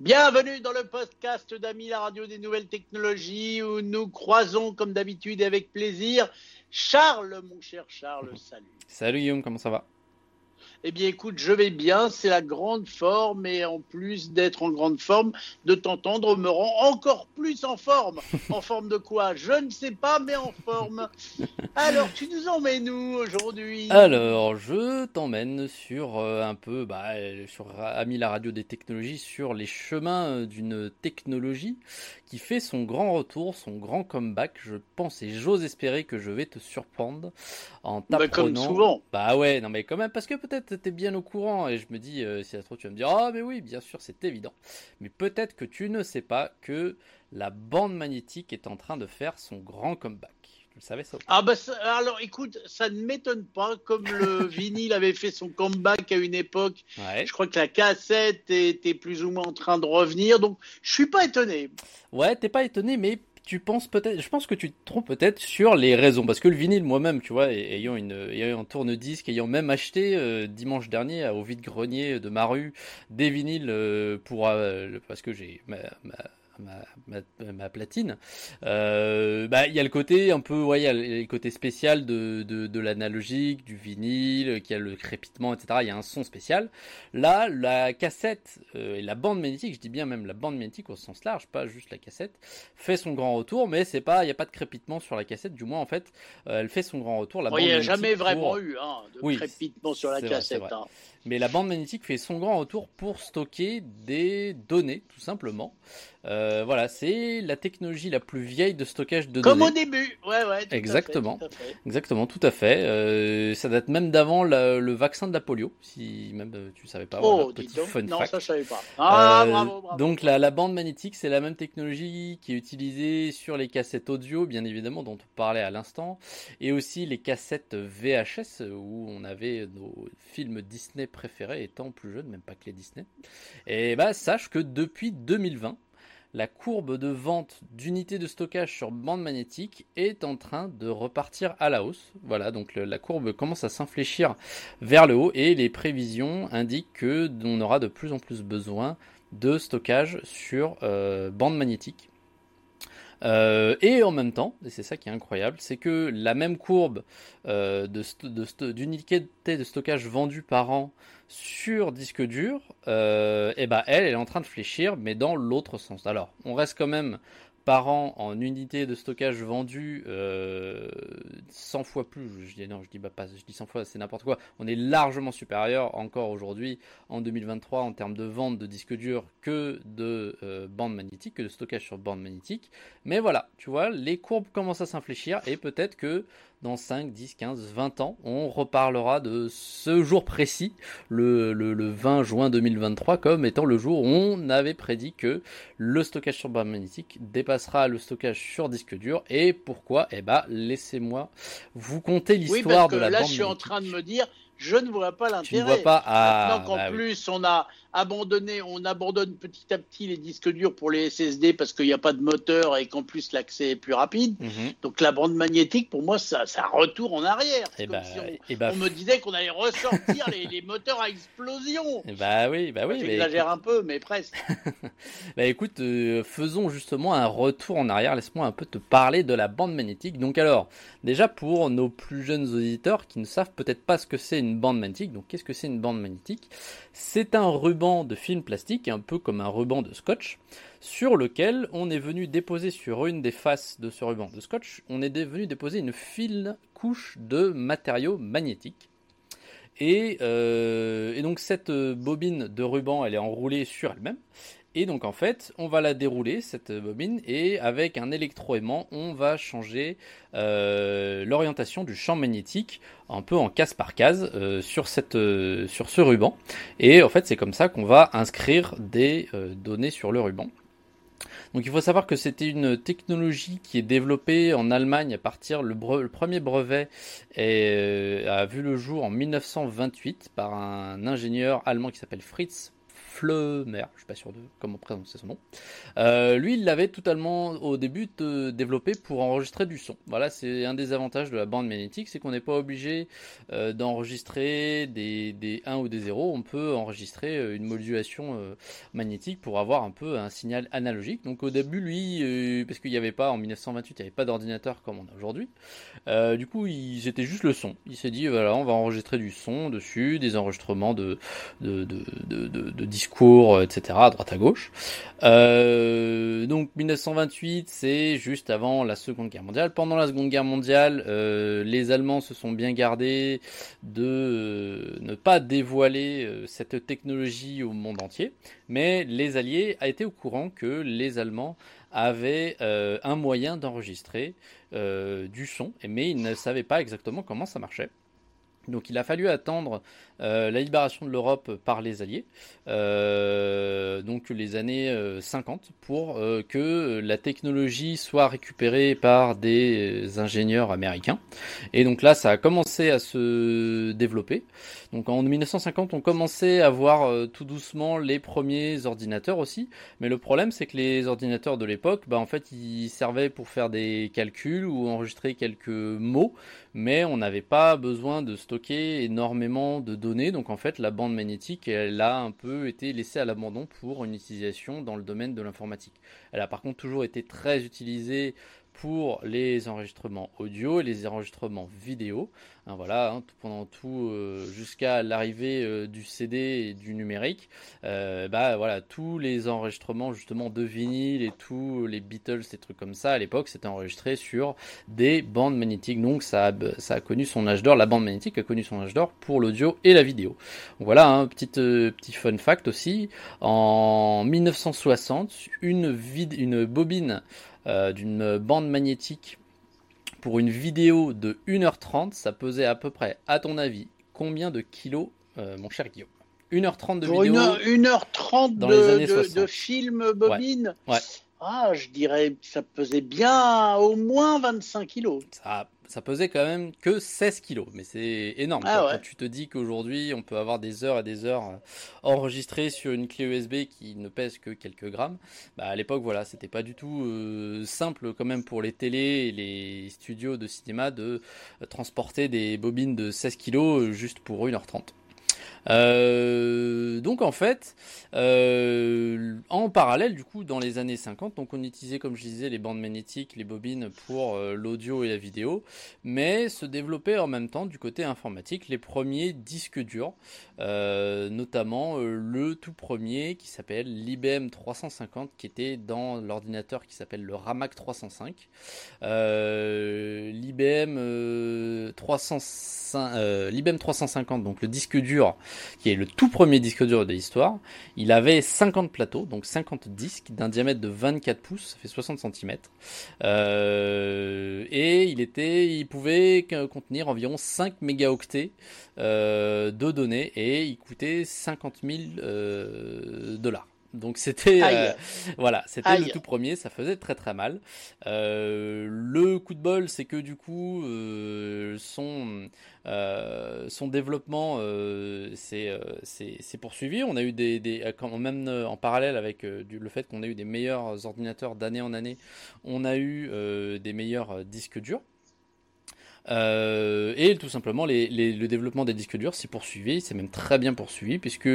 Bienvenue dans le podcast d'Ami la radio des nouvelles technologies où nous croisons comme d'habitude et avec plaisir Charles, mon cher Charles, salut. Salut Guillaume, comment ça va? Eh bien, écoute, je vais bien, c'est la grande forme, et en plus d'être en grande forme, de t'entendre me rend encore plus en forme. En forme de quoi? Je ne sais pas, mais en forme. Alors, tu nous emmènes où aujourd'hui? Alors, je t'emmène sur euh, un peu, bah, sur Ami la radio des technologies, sur les chemins euh, d'une technologie qui fait son grand retour, son grand comeback. Je pense et j'ose espérer que je vais te surprendre en t'apprenant. Bah, comme souvent. Bah ouais, non mais quand même, parce que peut-être es bien au courant et je me dis, euh, si ça trop, tu vas me dire, ah mais oui, bien sûr, c'est évident. Mais peut-être que tu ne sais pas que la bande magnétique est en train de faire son grand comeback. Tu le savais ça Ah bah alors écoute, ça ne m'étonne pas, comme le vinyle avait fait son comeback à une époque. Je crois que la cassette était plus ou moins en train de revenir, donc je suis pas étonné. Ouais, t'es pas étonné, mais tu penses peut-être, je pense que tu te trompes peut-être sur les raisons, parce que le vinyle, moi-même, tu vois, ayant une, ayant un tourne-disque, ayant même acheté euh, dimanche dernier au vide-grenier de ma rue des vinyles euh, pour, euh, parce que j'ai ma, platine. Euh, bah, il y a le côté un peu, ouais, il y a le côté spécial de, de, l'analogique, du vinyle, qui a le crépitement, etc. Il y a un son spécial. Là, la cassette euh, et la bande magnétique, je dis bien même la bande magnétique au sens large, pas juste la cassette, fait son grand retour, mais c'est pas, il n'y a pas de crépitement sur la cassette, du moins en fait, euh, elle fait son grand retour. il n'y a jamais vraiment eu hein, de crépitement sur la cassette. Hein. Mais la bande magnétique fait son grand retour pour stocker des données, tout simplement. Euh, voilà, c'est la technologie la plus vieille de stockage de données. Comme au début, ouais, ouais. Exactement, exactement, tout à fait. Euh, ça date même d'avant le vaccin de la polio, si même euh, tu savais pas. Oh, petit fun non, ça je savais pas. Ah, bravo, bravo. Donc la, la, bande magnétique, c'est la même technologie qui est utilisée sur les cassettes audio, bien évidemment, dont on parlait à l'instant, et aussi les cassettes VHS où on avait nos films Disney préférés étant plus jeune, même pas que les Disney. Et bah sache que depuis 2020 la courbe de vente d'unités de stockage sur bande magnétique est en train de repartir à la hausse. Voilà, donc la courbe commence à s'infléchir vers le haut et les prévisions indiquent que on aura de plus en plus besoin de stockage sur euh, bande magnétique. Euh, et en même temps, et c'est ça qui est incroyable, c'est que la même courbe euh, d'unités de, stockage vendues par an sur disque dur, euh, et ben elle, elle est en train de fléchir, mais dans l'autre sens. Alors, on reste quand même par an en unité de stockage vendues euh, 100 fois plus. Je dis non, je dis pas, je dis 100 fois, c'est n'importe quoi. On est largement supérieur encore aujourd'hui en 2023 en termes de vente de disques durs que de euh, bandes magnétiques, que de stockage sur bande magnétique. Mais voilà, tu vois, les courbes commencent à s'infléchir et peut-être que dans 5, 10, 15, 20 ans, on reparlera de ce jour précis, le, le, 20 juin 2023, comme étant le jour où on avait prédit que le stockage sur bande magnétique dépassera le stockage sur disque dur. Et pourquoi? Eh ben, laissez-moi vous conter l'histoire de la là, bande je suis en train de me dire, je ne vois pas l'intérêt. Tu ne vois pas? À... Maintenant qu'en bah plus, on a abandonné, on abandonne petit à petit les disques durs pour les SSD parce qu'il n'y a pas de moteur et qu'en plus l'accès est plus rapide. Mhm. Donc la bande magnétique, pour moi, ça, ça retourne en arrière. Et eh bah, on, eh bah, on, me disait qu'on allait ressortir les, moteurs à explosion. Bah oui, bah oui. J'exagère un peu, mais presque. bah écoute, euh, faisons justement un retour en arrière. Laisse-moi un peu te parler de la bande magnétique. Donc alors, déjà pour nos plus jeunes auditeurs qui ne savent peut-être pas ce que c'est une bande magnétique. Donc qu'est-ce que c'est une bande magnétique? C'est un ruban de film plastique, un peu comme un ruban de scotch, sur lequel on est venu déposer sur une des faces de ce ruban de scotch, on est venu déposer une fine couche de matériaux magnétiques. Et, euh, et, donc cette bobine de ruban, elle est enroulée sur elle-même. Et donc en fait, on va la dérouler, cette bobine, et avec un électroaimant, on va changer euh, l'orientation du champ magnétique un peu en case par case euh, sur, cette, euh, sur ce ruban. Et en fait, c'est comme ça qu'on va inscrire des données sur le ruban. Donc il faut savoir que c'était une technologie qui est développée en Allemagne à partir le premier brevet a vu le jour en 1928 par un ingénieur allemand qui s'appelle Fritz Fleumer, je suis pas sûr de comment prononcer son nom. Euh, lui, il l'avait totalement au début développé pour enregistrer du son. Voilà, c'est un des avantages de la bande magnétique, c'est qu'on n'est pas obligé euh, d'enregistrer des, des 1 ou des 0. On peut enregistrer euh, une modulation magnétique pour avoir un peu un signal analogique. Donc au début, lui, parce qu'il n'y avait pas en 1928, il n'y avait pas d'ordinateur comme on a aujourd'hui. Du coup, c'était juste le son. Il s'est dit voilà, on va enregistrer du son dessus, des enregistrements de, discours, etc., à droite à gauche. Euh, donc 1928, c'est juste avant la Seconde Guerre mondiale. Pendant la Seconde Guerre mondiale, euh, les Allemands se sont bien gardés de euh, ne pas dévoiler cette technologie au monde entier, mais les Alliés a été au courant que les Allemands avaient un moyen d'enregistrer du son, mais ils ne savaient pas exactement comment ça marchait. Donc il a fallu attendre euh, la libération de l'Europe par les Alliés, euh, donc les années 50, euh, pour que la technologie soit récupérée par des ingénieurs américains. Et donc là, ça a commencé à se développer. Donc en 1950, on commençait à voir tout doucement les premiers ordinateurs aussi. Mais le problème, c'est que les ordinateurs de l'époque, bah, en fait, ils servaient pour faire des calculs ou enregistrer quelques mots, mais on n'avait pas besoin de stocker énormément de données donc en fait, la bande magnétique, elle a un peu été laissée à l'abandon pour une utilisation dans le domaine de l'informatique. Elle a par contre toujours été très utilisée pour les enregistrements audio et les enregistrements vidéo. Hein, voilà, hein, pendant tout euh, jusqu'à l'arrivée euh, du CD et du numérique, euh, bah voilà, tous les enregistrements justement de vinyle et tous les Beatles, ces trucs comme ça à l'époque, c'était enregistré sur des bandes magnétiques. Donc ça a, ça a connu son âge d'or. La bande magnétique a connu son âge d'or pour l'audio et la vidéo. voilà, un hein, petit petit fun fact aussi. En 1960, une, une bobine d'une bande magnétique pour une vidéo de 1h30, ça pesait à peu près, à ton avis, combien de kilos, euh, mon cher Guillaume? 1h30 de vidéo. 1h30 de, de, film bobine? Ouais. Ah, je dirais que ça pesait bien au moins 25 kilos. Ça, ça pesait quand même que 16 kilos, mais c'est énorme. Ah Quand tu te dis qu'aujourd'hui, on peut avoir des heures et des heures euh, enregistrées sur une clé USB qui ne pèse que quelques grammes, bah à l'époque, voilà, c'était pas du tout euh, simple quand même pour les télés et les studios de cinéma de euh, transporter des bobines de 16 kilos juste pour 1h30. Euh, donc en fait, euh, en parallèle, du coup, dans les années 50, donc on utilisait, comme je disais, les bandes magnétiques, les bobines pour euh, l'audio et la vidéo, mais se développaient en même temps du côté informatique les premiers disques durs, notamment le tout premier qui s'appelle l'IBM 350, qui était dans l'ordinateur qui s'appelle le Ramac 305. L'IBM 305, l'IBM 350, donc le disque dur qui est le tout premier disque dur de l'histoire. Il avait 50 plateaux, donc 50 disques d'un diamètre de 24 pouces, ça fait 60 cm. Euh, et il était, il pouvait contenir environ 5 mégaoctets euh, de données et il coûtait 50 000 euh, dollars. Donc c'était euh, voilà, c'était le tout premier, ça faisait très très mal. Euh, le coup de bol, c'est que du coup euh, son son développement c'est poursuivi. On a eu des, des quand même en parallèle avec le fait qu'on a eu des meilleurs ordinateurs d'année en année, on a eu des meilleurs disques durs. Euh, et tout simplement, le développement des disques durs s'est poursuivi, c'est même très bien poursuivi, puisque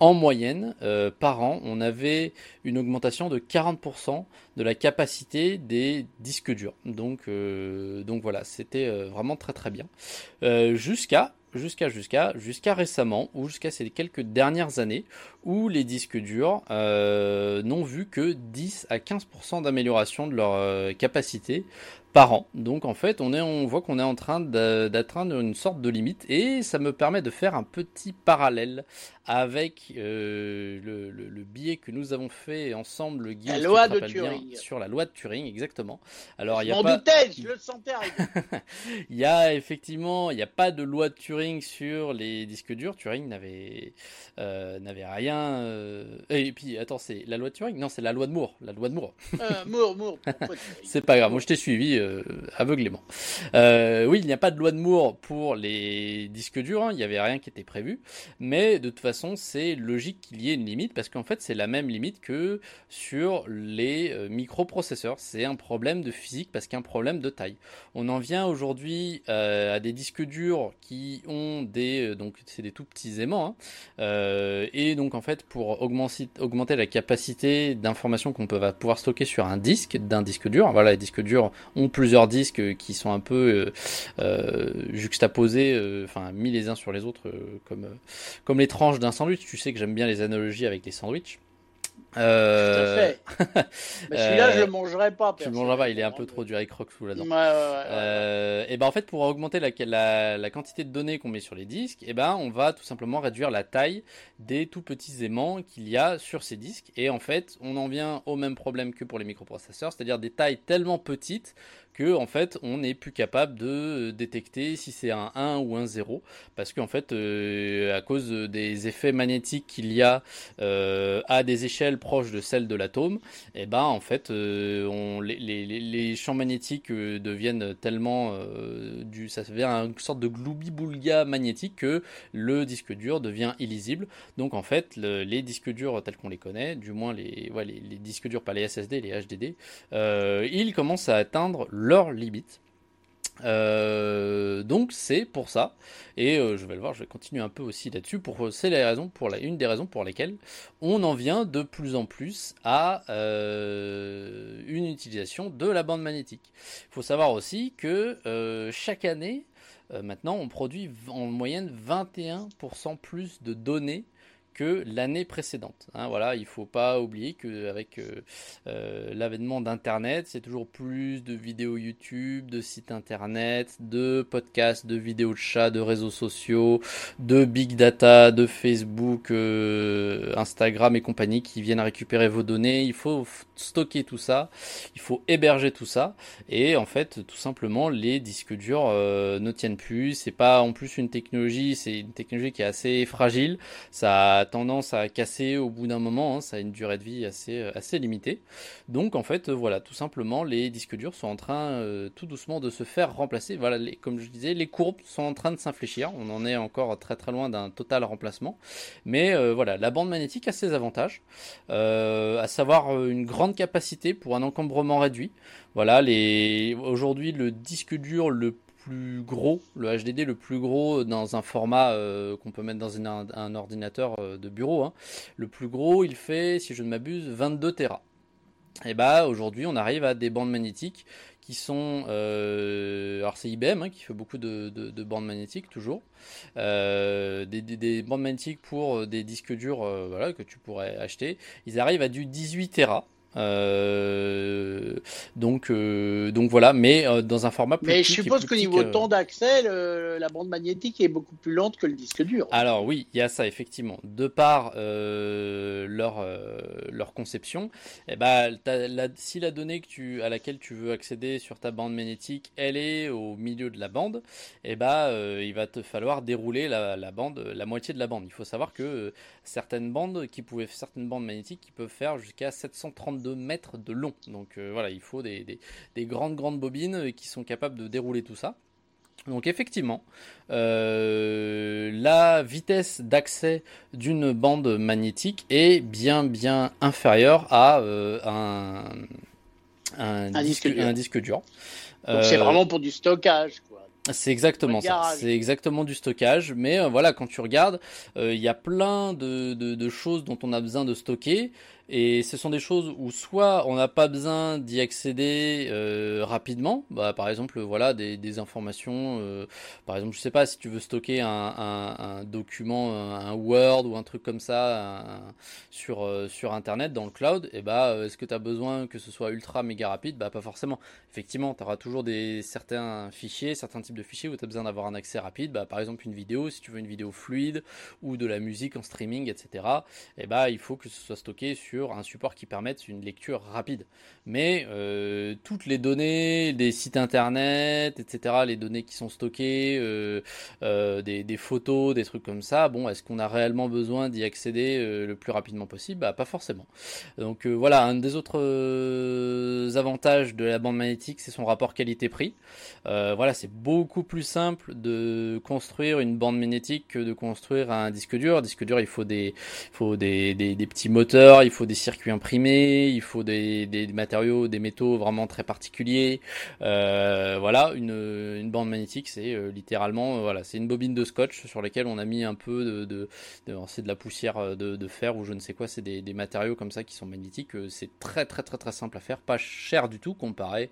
en moyenne, euh, par an, on avait une augmentation de 40% de la capacité des disques durs. Donc, euh, voilà, c'était vraiment très très bien. jusqu'à jusqu'à jusqu'à jusqu'à récemment ou jusqu'à ces quelques dernières années où les disques durs n'ont vu que 10 à 15% d'amélioration de leur capacité par an. Donc en fait, on, est, on voit qu'on est en train d'atteindre une sorte de limite et ça me permet de faire un petit parallèle avec euh, le, le, billet que nous avons fait ensemble, Guillaume, la loi de Turing. sur la loi de Turing, exactement. Alors il y a pas... doutais, je le sentais Il y a effectivement, il n'y a pas de loi de Turing sur les disques durs. Turing n'avait euh, n'avait rien. Euh, et puis attends, c'est la loi de Turing? Non, c'est la loi de Moore. La loi de Moore. Moore, Moore. c'est pas grave. Moi, je t'ai suivi. Aveuglément. oui, il n'y a pas de loi de Moore pour les disques durs, hein, il n'y avait rien qui était prévu, mais de toute façon, c'est logique qu'il y ait une limite parce qu'en fait, c'est la même limite que sur les microprocesseurs. C'est un problème de physique parce qu'il y a un problème de taille. On en vient aujourd'hui à des disques durs qui ont des donc c'est des tout petits aimants hein, et donc en fait pour augmenter, la capacité d'information qu'on peut pouvoir stocker sur un disque d'un disque dur. Voilà, les disques durs ont plusieurs disques qui sont un peu euh, euh, juxtaposés, euh, enfin mis les uns sur les autres, comme comme les tranches d'un sandwich. Tu sais que j'aime bien les analogies avec les sandwichs. Euh... Mais celui-là, je le mangerai pas. Tu le mangeras pas, il est un peu trop dur avec sous là-dedans. Euh, et ben en fait, pour augmenter la, la, quantité de données qu'on met sur les disques, et ben on va tout simplement réduire la taille des tout petits aimants qu'il y a sur ces disques. Et en fait, on en vient au même problème que pour les microprocesseurs, c'est-à-dire des tailles tellement petites que en fait on n'est plus capable de euh, détecter si c'est un 1 ou un 0 parce qu'en fait euh, à cause des effets magnétiques qu'il y a euh, à des échelles proches de celles de l'atome et eh ben en fait on, les, les, champs magnétiques deviennent tellement du ça devient une sorte de gloubi-boulga magnétique que le disque dur devient illisible. Donc en fait les disques durs tels qu'on les connaît du moins les, ouais, les, les, disques durs pas les SSD les HDD ils commencent à atteindre leur limite. Euh, donc c'est pour ça, et euh, je vais le voir, je vais continuer un peu aussi là-dessus. Pour c'est la raison pour la, une des raisons pour lesquelles on en vient de plus en plus à euh, une utilisation de la bande magnétique. Il faut savoir aussi que chaque année, maintenant, on produit en moyenne 21% plus de données que l'année précédente. Hein, voilà, il faut pas oublier qu'avec euh, euh, l'avènement d'Internet, c'est toujours plus de vidéos YouTube, de sites Internet, de podcasts, de vidéos de chat, de réseaux sociaux, de big data, de Facebook, euh, Instagram et compagnie qui viennent récupérer vos données. Il faut stocker tout ça, il faut héberger tout ça, et en fait, tout simplement, les disques durs ne tiennent plus. C'est pas en plus une technologie, c'est une technologie qui est assez fragile. Ça tendance à casser au bout d'un moment, hein, ça a une durée de vie assez, euh, assez limitée. Donc en fait, euh, voilà, tout simplement, les disques durs sont en train euh, tout doucement de se faire remplacer. Voilà, comme je disais, les courbes sont en train de s'infléchir. On en est encore très très loin d'un total remplacement. Mais voilà, la bande magnétique a ses avantages, à savoir une grande capacité pour un encombrement réduit. Voilà, les... aujourd'hui le disque dur le plus gros, le HDD le plus gros dans un format euh, qu'on peut mettre dans un, ordinateur euh, de bureau. Hein. Le plus gros, il fait, si je ne m'abuse, 22 Tera. Et bah aujourd'hui, on arrive à des bandes magnétiques qui sont, euh, alors c'est IBM hein, qui fait beaucoup de, bandes magnétiques toujours, des, bandes magnétiques pour des disques durs, voilà que tu pourrais acheter. Ils arrivent à du 18 Tera. Euh, donc, euh, donc voilà, mais euh, dans un format plus Mais je suppose qu'au niveau temps d'accès, la bande magnétique est beaucoup plus lente que le disque dur. Alors oui, il y a ça effectivement. De par leur leur conception, eh ben, la, si la donnée que tu à laquelle tu veux accéder sur ta bande magnétique, elle est au milieu de la bande, eh ben, il va te falloir dérouler la, la, bande, la moitié de la bande. Il faut savoir que certaines bandes qui pouvaient certaines bandes magnétiques qui peuvent faire jusqu'à 732 mètres de long. Donc euh, voilà, il faut des, grandes grandes bobines qui sont capables de dérouler tout ça. Donc effectivement, euh, la vitesse d'accès d'une bande magnétique est bien bien inférieure à euh, un, un, disque, dur. Un disque dur. Donc c'est vraiment pour du stockage. Quoi. C'est exactement ça. C'est exactement du stockage. Mais voilà, quand tu regardes, il y a plein de, de, choses dont on a besoin de stocker. Et ce sont des choses où soit on n'a pas besoin d'y accéder euh, rapidement, bah, par exemple voilà des, informations, euh, par exemple je sais pas si tu veux stocker un, document, un, Word ou un truc comme ça sur euh, sur internet dans le cloud, et bah est-ce que tu as besoin que ce soit ultra méga rapide? Bah pas forcément. Effectivement, tu auras toujours des certains fichiers, certains types de fichiers où tu as besoin d'avoir un accès rapide, bah par exemple une vidéo, si tu veux une vidéo fluide ou de la musique en streaming, etc. Et bah il faut que ce soit stocké sur un support qui permette une lecture rapide. Mais euh, toutes les données des sites internet, etc., les données qui sont stockées, euh, euh, des, photos, des trucs comme ça, bon, est-ce qu'on a réellement besoin d'y accéder le plus rapidement possible? Bah, Pas forcément. Donc voilà, un des autres avantages de la bande magnétique, c'est son rapport qualité-prix. voilà, c'est beaucoup plus simple de construire une bande magnétique que de construire un disque dur. Disque dur, il faut des, faut des, des, petits moteurs, il faut des circuits imprimés, il faut des, matériaux, des métaux vraiment très particuliers. Euh, voilà, une, bande magnétique, c'est euh, littéralement, euh, voilà, c'est une bobine de scotch sur laquelle on a mis un peu de, c'est de la poussière de, fer ou je ne sais quoi, c'est des, matériaux comme ça qui sont magnétiques. C'est très très très très simple à faire, pas cher du tout comparé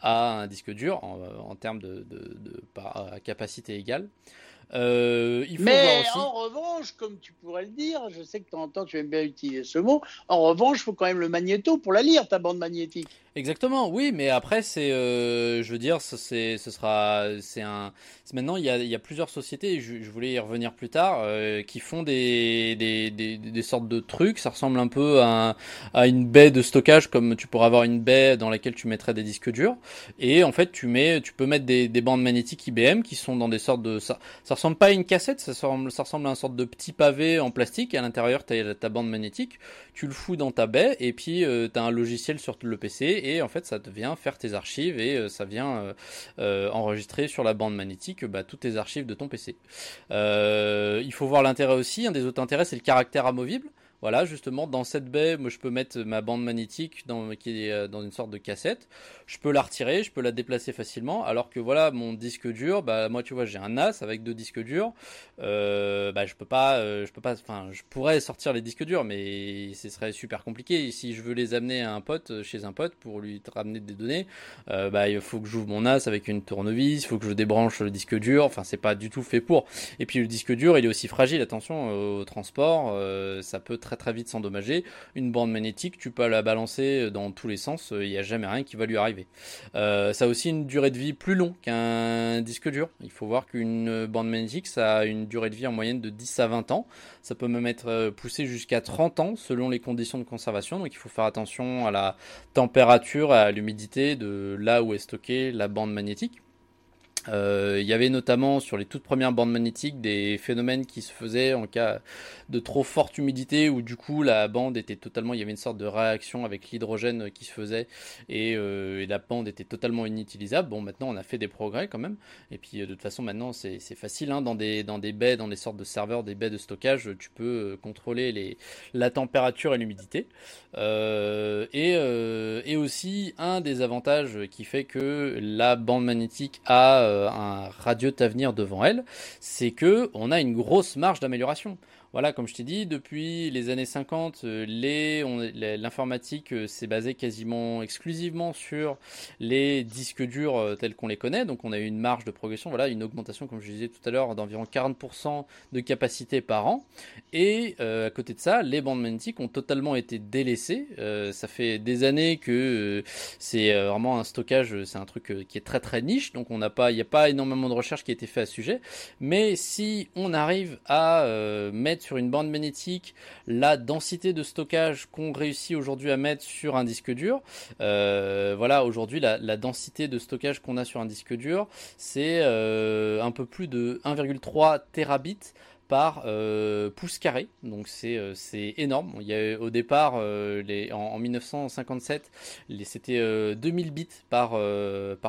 à un disque dur en, termes de, capacité égale. Euh, Mais en revanche, comme tu pourrais le dire, je sais que de temps en temps tu aimes bien utiliser ce mot, en revanche, il faut quand même le magnéto pour la lire, ta bande magnétique. Exactement, oui, mais après c'est, euh, je veux dire, c'est, ce sera, c'est un, maintenant il y a, il y a plusieurs sociétés, je, je voulais y revenir plus tard, euh, qui font des, des, des, des, sortes de trucs. Ça ressemble un peu à, à, une baie de stockage, comme tu pourrais avoir une baie dans laquelle tu mettrais des disques durs. Et en fait, tu mets, tu peux mettre des, des bandes magnétiques IBM qui sont dans des sortes de, ça, ça ressemble pas à une cassette, ça ressemble, ça ressemble à un sorte de petit pavé en plastique. Et à l'intérieur, tu as ta bande magnétique. Tu le fous dans ta baie et puis euh, tu as un logiciel sur le PC et en fait ça vient faire tes archives et euh, ça vient euh, euh, enregistrer sur la bande magnétique bah, toutes tes archives de ton PC. il faut voir l'intérêt aussi, un des autres intérêts c'est le caractère amovible. Voilà, justement, dans cette baie, moi, je peux mettre ma bande magnétique dans, qui est euh, dans une sorte de cassette. Je peux la retirer, je peux la déplacer facilement. Alors que voilà, mon disque dur, bah, moi, tu vois, j'ai un NAS avec deux disques durs. Euh, bah, je peux pas, euh, je peux pas, enfin, je pourrais sortir les disques durs, mais ce serait super compliqué. Si je veux les amener à un pote, chez un pote, pour lui ramener des données, bah, il faut que j'ouvre mon NAS avec une tournevis, il faut que je débranche le disque dur. Enfin, c'est pas du tout fait pour. Et puis, le disque dur, il est aussi fragile. Attention au transport, ça peut très très vite s'endommager. Une bande magnétique, tu peux la balancer dans tous les sens, il n'y a jamais rien qui va lui arriver. Euh, ça a aussi une durée de vie plus longue qu'un disque dur. Il faut voir qu'une bande magnétique, ça a une durée de vie en moyenne de 10 à 20 ans. Ça peut même être euh, poussé jusqu'à 30 ans selon les conditions de conservation. Donc il faut faire attention à la température, à l'humidité de là où est stockée la bande magnétique. Euh, il y avait notamment sur les toutes premières bandes magnétiques des phénomènes qui se faisaient en cas de trop forte humidité où du coup la bande était totalement, il y avait une sorte de réaction avec l'hydrogène qui se faisait et, euh, la bande était totalement inutilisable. Bon, maintenant on a fait des progrès quand même. Et puis euh, de toute façon maintenant c'est facile hein, dans des dans des baies, dans des sortes de serveurs, des baies de stockage, tu peux contrôler la température et l'humidité. Et aussi un des avantages qui fait que la bande magnétique a un radieux avenir devant elle, c'est que on a une grosse marge d'amélioration voilà, comme je t'ai dit, depuis les années 50, euh, l'informatique euh, s'est basée quasiment exclusivement sur les disques durs euh, tels qu'on les connaît. Donc on a eu une marge de progression, voilà, une augmentation, comme je disais tout à l'heure, d'environ 40% de capacité par an. Et à côté de ça, les bandes magnétiques ont totalement été délaissées. ça fait des années que c'est vraiment un stockage, c'est un truc qui est très très niche. Donc on n'a pas, il n'y a pas énormément de recherche qui a été fait à ce sujet. Mais si on arrive à mettre sur une bande magnétique la densité de stockage qu'on réussit aujourd'hui à mettre sur un disque dur. Euh, voilà, aujourd'hui la, densité de stockage qu'on a sur un disque dur, c'est euh, un peu plus de 1,3 terabits par euh, pouce carré, donc c'est énorme. Il y a au départ en, 1957, c'était 2000 bits par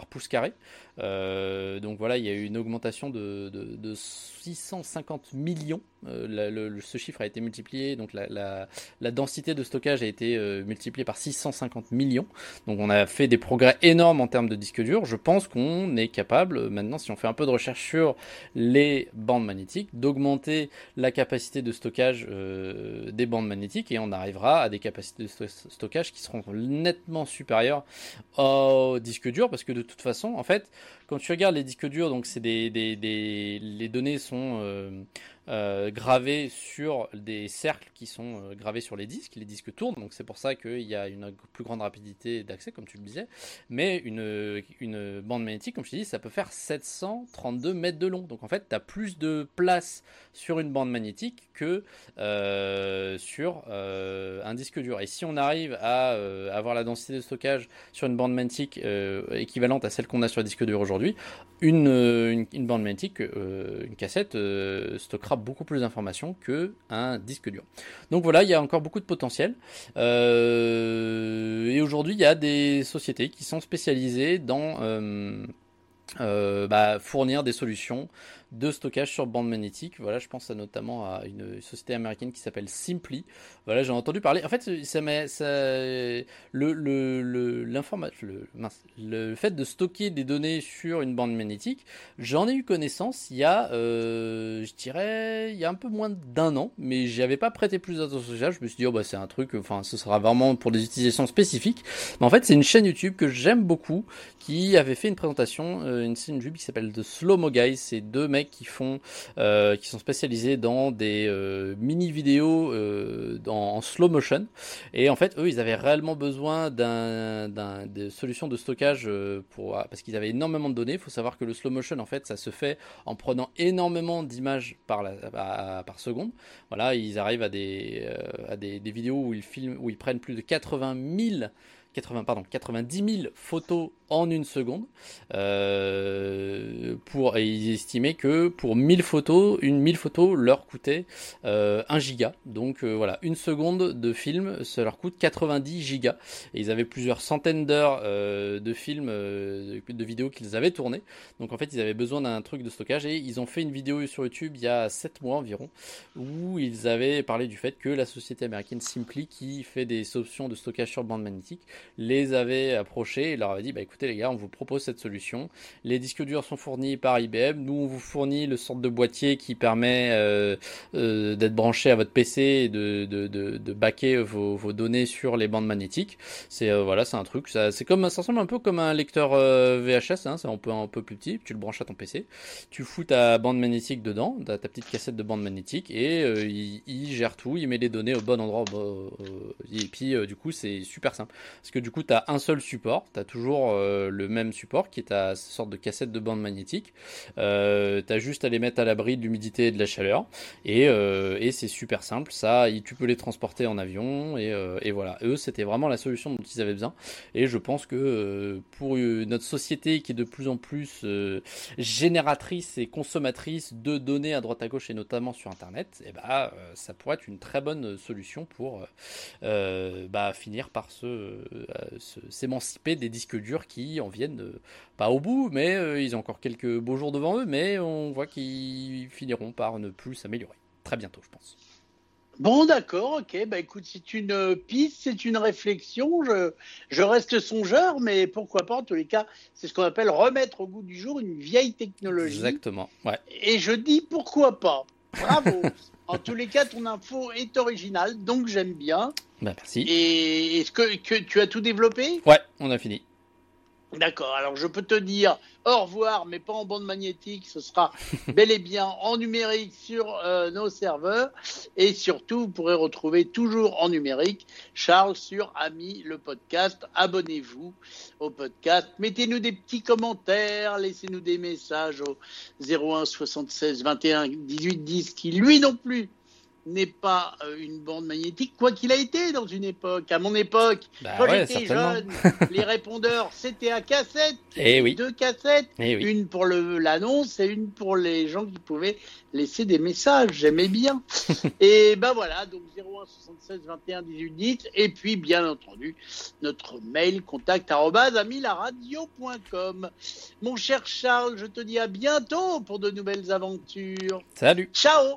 pouce carré. donc voilà, il y a eu une augmentation de 650 millions euh, ce chiffre a été multiplié, donc la, densité de stockage a été euh, multipliée par 650 millions. Donc on a fait des progrès énormes en termes de disques durs. Je pense qu'on est capable, maintenant, si on fait un peu de recherche sur les bandes magnétiques, d'augmenter la capacité de stockage euh, des bandes magnétiques et on arrivera à des capacités de stockage qui seront nettement supérieures aux disques durs parce que de toute façon, en fait, quand tu regardes les disques durs, donc c'est des, les données sont euh, gravés sur des cercles qui sont euh, gravés sur les disques. Les disques tournent, donc c'est pour ça qu'il y a une plus grande rapidité d'accès, comme tu le disais. Mais une, une bande magnétique, comme je t'ai dit, ça peut faire 732 mètres de long. Donc en fait, tu as plus de place sur une bande magnétique que euh, sur un disque dur. Et si on arrive à avoir la densité de stockage sur une bande magnétique équivalente à celle qu'on a sur un disque dur aujourd'hui, une, une, bande magnétique, une cassette, stockera beaucoup plus d'informations que un disque dur. Donc voilà, il y a encore beaucoup de potentiel. Euh, et aujourd'hui, il y a des sociétés qui sont spécialisées dans euh, euh, bah, fournir des solutions de stockage sur bande magnétique. Voilà, je pense notamment à une société américaine qui s'appelle Simply. Voilà, j'ai entendu parler. En fait, le fait de stocker des données sur une bande magnétique, j'en ai eu connaissance il y a, euh, je dirais, il y a un peu moins d'un an, mais j'avais pas prêté plus d'attention. Je me suis dit, oh bah c'est un truc, enfin, ce sera vraiment pour des utilisations spécifiques. Mais en fait, c'est une chaîne YouTube que j'aime beaucoup, qui avait fait une présentation, euh, une chaîne YouTube qui s'appelle The Slow Mo Guys. C'est deux mecs qui font, euh, qui sont spécialisés dans des euh, mini vidéos euh, en slow motion. Et en fait, eux, ils avaient réellement besoin d'un, de solutions de stockage pour, parce qu'ils avaient énormément de données. Il faut savoir que le slow motion, en fait, ça se fait en prenant énormément d'images par, la, par seconde. Voilà, ils arrivent à des, à des, des vidéos où ils filment, où ils prennent plus de 80 000 80, pardon, 90 000 photos en une seconde. Euh, pour, et ils estimaient que pour 1000 photos, une 1000 photos leur coûtait euh, 1 giga. Donc euh, voilà, une seconde de film, ça leur coûte 90 gigas. Et ils avaient plusieurs centaines d'heures euh, de films, euh, de, vidéos qu'ils avaient tournées. Donc en fait, ils avaient besoin d'un truc de stockage et ils ont fait une vidéo sur YouTube il y a 7 mois environ où ils avaient parlé du fait que la société américaine Simply qui fait des options de stockage sur bande magnétique les avait approchés et leur avait dit bah écoutez les gars, on vous propose cette solution. Les disques durs sont fournis par IBM. Nous, on vous fournit le sorte de boîtier qui permet euh, euh, d'être branché à votre PC et de, de, de, de backer vos, vos, données sur les bandes magnétiques. C'est euh, voilà, c'est un truc. Ça, c'est comme, ça ressemble un peu comme un lecteur VHS. Hein, c'est un peu un peu plus petit. Tu le branches à ton PC. Tu fous ta bande magnétique dedans, ta, petite cassette de bande magnétique et il, gère tout. Il met les données au bon endroit. et puis du coup, c'est super simple que du coup, tu as un seul support. Tu as toujours le même support qui est à sorte de cassette de bande magnétique. Euh, tu as juste à les mettre à l'abri de l'humidité et de la chaleur. Et, euh, c'est super simple. Ça, tu peux les transporter en avion. Et, euh, voilà. Eux, c'était vraiment la solution dont ils avaient besoin. Et je pense que euh, pour notre société qui est de plus en plus euh, génératrice et consommatrice de données à droite à gauche et notamment sur Internet, et eh bah, ça pourrait être une très bonne solution pour bah, finir par se, s'émanciper des disques durs qui en viennent pas au bout, mais euh, ils ont encore quelques beaux jours devant eux, mais on voit qu'ils finiront par ne plus s'améliorer. Très bientôt, je pense. Bon, d'accord, ok. Bah écoute, c'est une piste, c'est une réflexion. Je, je reste songeur, mais pourquoi pas, en tous les cas, c'est ce qu'on appelle remettre au goût du jour une vieille technologie. Exactement, ouais. Et je dis pourquoi pas. Bravo. en tous les cas, ton info est originale, donc j'aime bien. Bah, merci. Et est-ce que, que tu as tout développé? Ouais, on a fini. D'accord, alors je peux te dire au revoir, mais pas en bande magnétique, ce sera bel et bien en numérique sur euh, nos serveurs. Et surtout, vous pourrez retrouver toujours en numérique Charles sur Ami, le podcast. Abonnez-vous au podcast, mettez-nous des petits commentaires, laissez-nous des messages au 01 76 21 18 10 qui lui non plus n'est pas euh, une bande magnétique, quoi qu'il a été dans une époque. À mon époque, bah quand ouais, j'étais jeune, les répondeurs, c'était à cassette. Et oui. Deux cassettes. Et oui. Une pour l'annonce et une pour les gens qui pouvaient laisser des messages. J'aimais bien. et ben voilà, donc 01 76 21 18 10. Et puis, bien entendu, notre mail contact amilaradio.com. Mon cher Charles, je te dis à bientôt pour de nouvelles aventures. Salut. Ciao